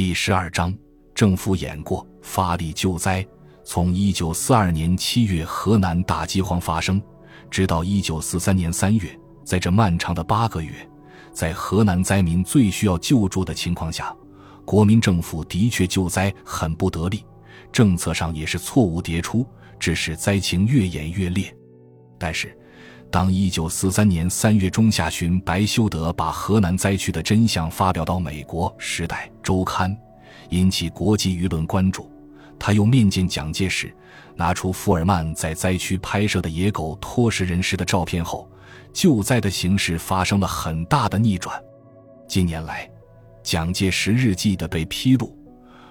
第十二章，政府演过，发力救灾。从一九四二年七月河南大饥荒发生，直到一九四三年三月，在这漫长的八个月，在河南灾民最需要救助的情况下，国民政府的确救灾很不得力，政策上也是错误迭出，致使灾情越演越烈。但是，当一九四三年三月中下旬，白修德把河南灾区的真相发表到美国《时代周刊》，引起国际舆论关注。他又面见蒋介石，拿出福尔曼在灾区拍摄的野狗拖食人尸的照片后，救灾的形势发生了很大的逆转。近年来，蒋介石日记的被披露，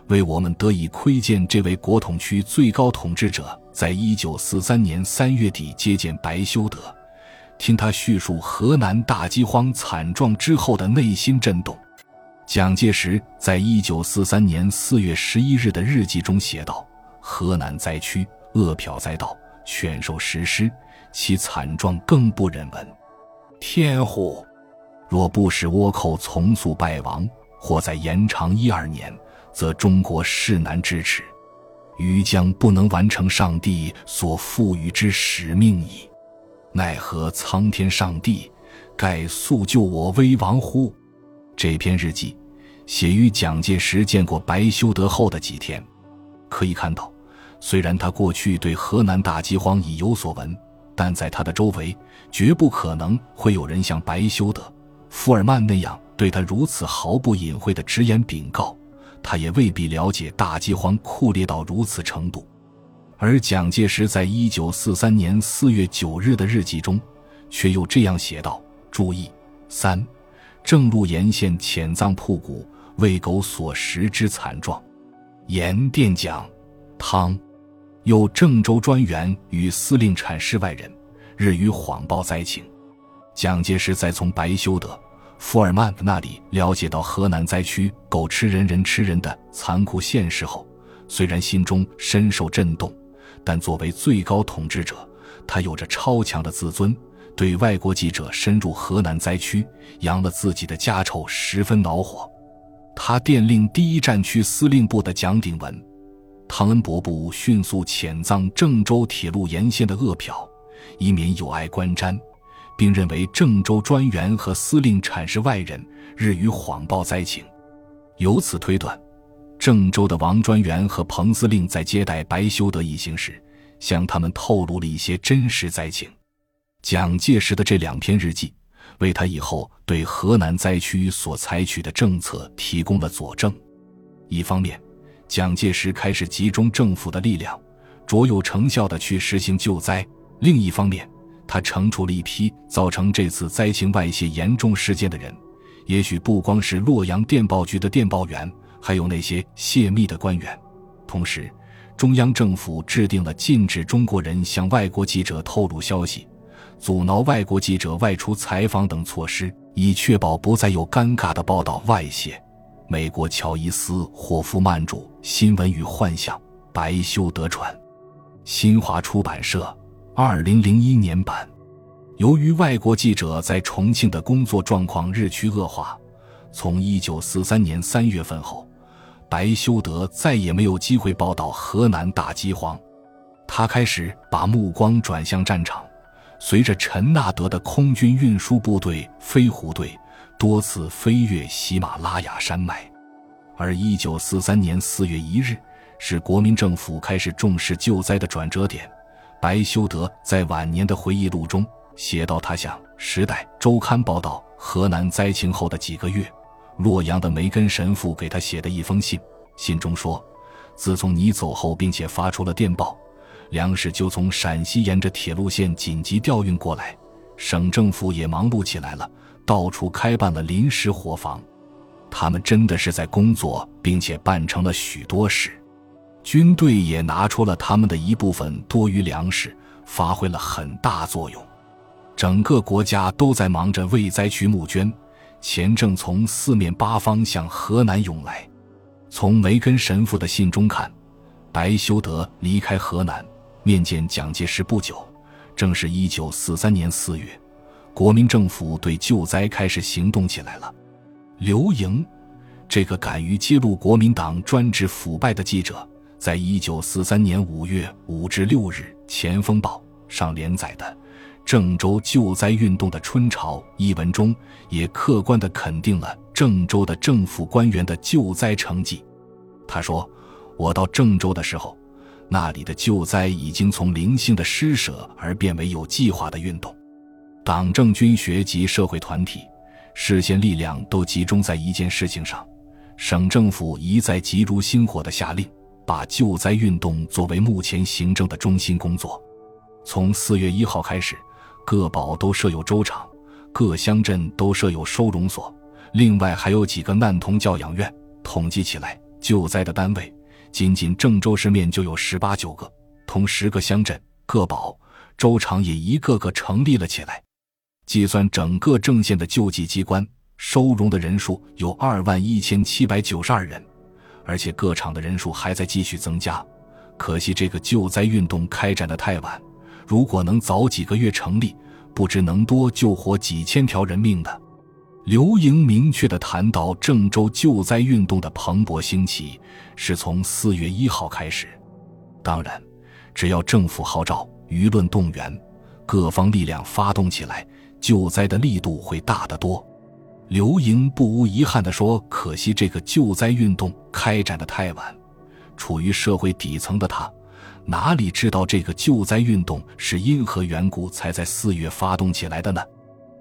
为我们得以窥见这位国统区最高统治者，在一九四三年三月底接见白修德。听他叙述河南大饥荒惨状之后的内心震动，蒋介石在一九四三年四月十一日的日记中写道：“河南灾区饿殍灾道，犬兽食尸，其惨状更不忍闻。天乎！若不使倭寇从速败亡，或再延长一二年，则中国势难支持，余将不能完成上帝所赋予之使命矣。”奈何苍天上帝，盖速救我危亡乎？这篇日记写于蒋介石见过白修德后的几天。可以看到，虽然他过去对河南大饥荒已有所闻，但在他的周围绝不可能会有人像白修德、福尔曼那样对他如此毫不隐晦的直言禀告。他也未必了解大饥荒酷烈到如此程度。而蒋介石在一九四三年四月九日的日记中，却又这样写道：“注意三，正路沿线浅葬铺谷，为狗所食之惨状。盐店讲，汤，有郑州专员与司令阐释外人，日语谎报灾情。”蒋介石在从白修德、福尔曼那里了解到河南灾区狗吃人、人吃人的残酷现实后，虽然心中深受震动。但作为最高统治者，他有着超强的自尊，对外国记者深入河南灾区扬了自己的家丑十分恼火。他电令第一战区司令部的蒋鼎文、汤恩伯部迅速遣葬郑州铁路沿线的恶殍，以免有碍观瞻，并认为郑州专员和司令阐释外人日语谎报灾情，由此推断。郑州的王专员和彭司令在接待白修德一行时，向他们透露了一些真实灾情。蒋介石的这两篇日记，为他以后对河南灾区所采取的政策提供了佐证。一方面，蒋介石开始集中政府的力量，卓有成效地去实行救灾；另一方面，他惩处了一批造成这次灾情外泄严重事件的人，也许不光是洛阳电报局的电报员。还有那些泄密的官员，同时，中央政府制定了禁止中国人向外国记者透露消息、阻挠外国记者外出采访等措施，以确保不再有尴尬的报道外泄。美国乔伊斯·霍夫曼著《新闻与幻想》，白修德传，新华出版社，二零零一年版。由于外国记者在重庆的工作状况日趋恶化，从一九四三年三月份后。白修德再也没有机会报道河南大饥荒，他开始把目光转向战场。随着陈纳德的空军运输部队飞虎队多次飞越喜马拉雅山脉，而一九四三年四月一日是国民政府开始重视救灾的转折点。白修德在晚年的回忆录中写道：“他向《时代周刊》报道河南灾情后的几个月。”洛阳的梅根神父给他写的一封信，信中说：“自从你走后，并且发出了电报，粮食就从陕西沿着铁路线紧急调运过来，省政府也忙碌起来了，到处开办了临时伙房。他们真的是在工作，并且办成了许多事。军队也拿出了他们的一部分多余粮食，发挥了很大作用。整个国家都在忙着为灾区募捐。”钱正从四面八方向河南涌来。从梅根神父的信中看，白修德离开河南面见蒋介石不久，正是一九四三年四月，国民政府对救灾开始行动起来了。刘莹，这个敢于揭露国民党专制腐败的记者，在一九四三年五月五至六日，《前锋报》上连载的《郑州救灾运动的春潮》一文中，也客观地肯定了郑州的政府官员的救灾成绩。他说：“我到郑州的时候，那里的救灾已经从零星的施舍而变为有计划的运动，党政军学及社会团体、视线力量都集中在一件事情上。”省政府一再急如星火地下令，把救灾运动作为目前行政的中心工作。从四月一号开始，各堡都设有粥厂，各乡镇都设有收容所，另外还有几个难童教养院。统计起来，救灾的单位仅仅郑州市面就有十八九个，同十个乡镇、各堡、粥厂也一个个成立了起来。计算整个郑县的救济机关。收容的人数有二万一千七百九十二人，而且各厂的人数还在继续增加。可惜这个救灾运动开展的太晚，如果能早几个月成立，不知能多救活几千条人命的。刘莹明确地谈到，郑州救灾运动的蓬勃兴起是从四月一号开始。当然，只要政府号召、舆论动员、各方力量发动起来，救灾的力度会大得多。刘莹不无遗憾地说：“可惜这个救灾运动开展的太晚，处于社会底层的他，哪里知道这个救灾运动是因何缘故才在四月发动起来的呢？”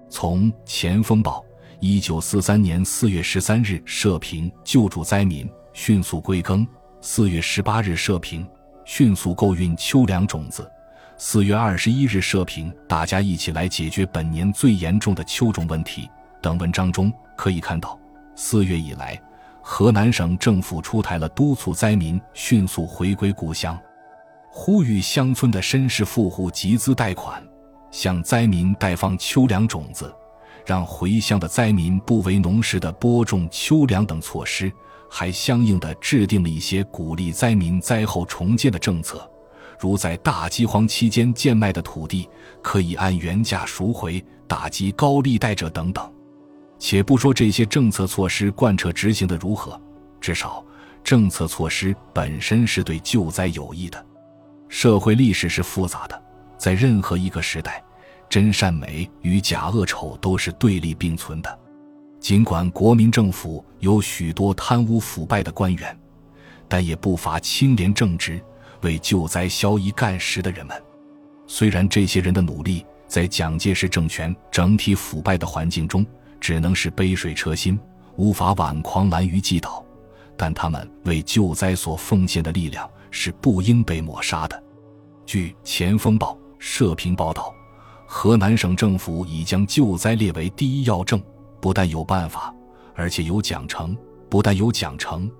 从《前锋报》一九四三年四月十三日社评：“救助灾民，迅速归耕。”四月十八日社评：“迅速购运秋粮种子。”四月二十一日社评：“大家一起来解决本年最严重的秋种问题。”等文章中可以看到，四月以来，河南省政府出台了督促灾民迅速回归故乡，呼吁乡村的绅士富户集资贷款，向灾民贷放秋粮种子，让回乡的灾民不为农时的播种秋粮等措施，还相应的制定了一些鼓励灾民灾后重建的政策，如在大饥荒期间贱卖的土地可以按原价赎回，打击高利贷者等等。且不说这些政策措施贯彻执行的如何，至少政策措施本身是对救灾有益的。社会历史是复杂的，在任何一个时代，真善美与假恶丑都是对立并存的。尽管国民政府有许多贪污腐败的官员，但也不乏清廉正直、为救灾消一干时的人们。虽然这些人的努力在蒋介石政权整体腐败的环境中，只能是杯水车薪，无法挽狂澜于既倒，但他们为救灾所奉献的力量是不应被抹杀的。据《前锋报》社评报道，河南省政府已将救灾列为第一要政，不但有办法，而且有奖惩；不但有奖惩，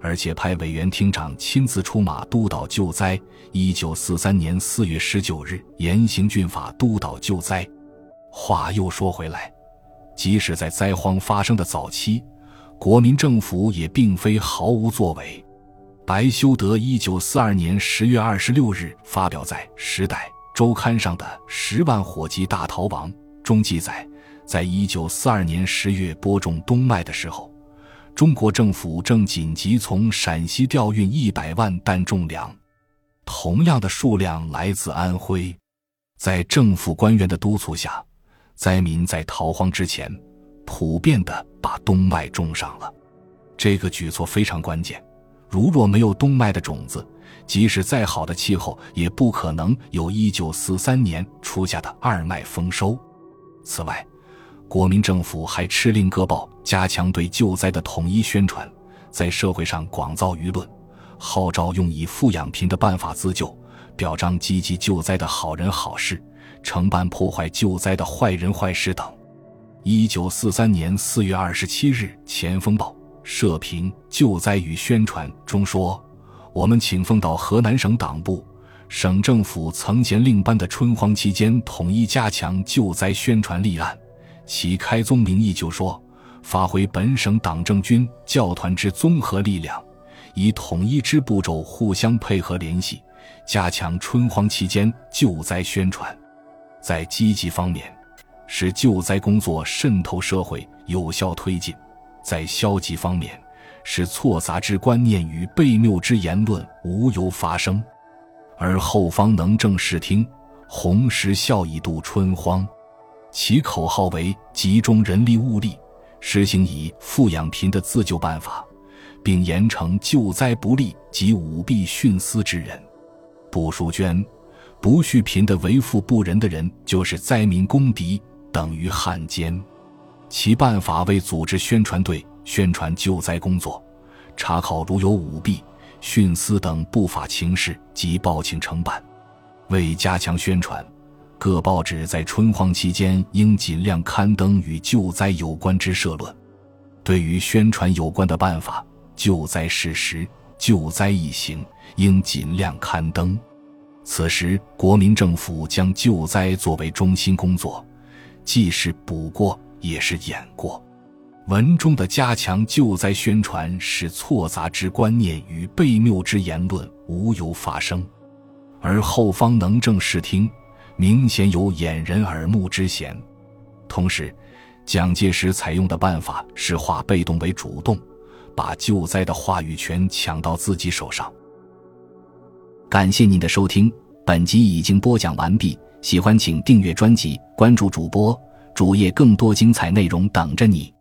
而且派委员厅长亲自出马督导救灾。一九四三年四月十九日，严刑峻法督导救灾。话又说回来。即使在灾荒发生的早期，国民政府也并非毫无作为。白修德一九四二年十月二十六日发表在《时代周刊》上的《十万火急大逃亡》中记载，在一九四二年十月播种冬麦的时候，中国政府正紧急从陕西调运一百万担重粮，同样的数量来自安徽，在政府官员的督促下。灾民在逃荒之前，普遍的把冬麦种上了。这个举措非常关键。如若没有冬麦的种子，即使再好的气候，也不可能有1943年初夏的二麦丰收。此外，国民政府还敕令各报加强对救灾的统一宣传，在社会上广造舆论，号召用以富养贫的办法自救，表彰积极救灾的好人好事。承办破坏救灾的坏人坏事等。一九四三年四月二十七日，《前锋报》社评《救灾与宣传》中说：“我们请奉到河南省党部、省政府曾前令颁的春荒期间，统一加强救灾宣传立案。其开宗明义就说，发挥本省党政军教团之综合力量，以统一之步骤互相配合联系，加强春荒期间救灾宣传。”在积极方面，使救灾工作渗透社会、有效推进；在消极方面，使错杂之观念与悖谬之言论无由发生，而后方能正视听，红石效以度春荒。其口号为集中人力物力，实行以富养贫的自救办法，并严惩救灾不力及舞弊徇私之人。不赎捐、不恤贫的为富不仁的人，就是灾民公敌，等于汉奸。其办法为组织宣传队。宣传救灾工作，查考如有舞弊、徇私等不法情事，即报请惩办。为加强宣传，各报纸在春荒期间应尽量刊登与救灾有关之社论。对于宣传有关的办法、救灾事实、救灾一行，应尽量刊登。此时，国民政府将救灾作为中心工作，既是补过，也是演过。文中的加强救灾宣传，使错杂之观念与悖谬之言论无由发生，而后方能正视听，明显有掩人耳目之嫌。同时，蒋介石采用的办法是化被动为主动，把救灾的话语权抢到自己手上。感谢您的收听，本集已经播讲完毕。喜欢请订阅专辑，关注主播主页，更多精彩内容等着你。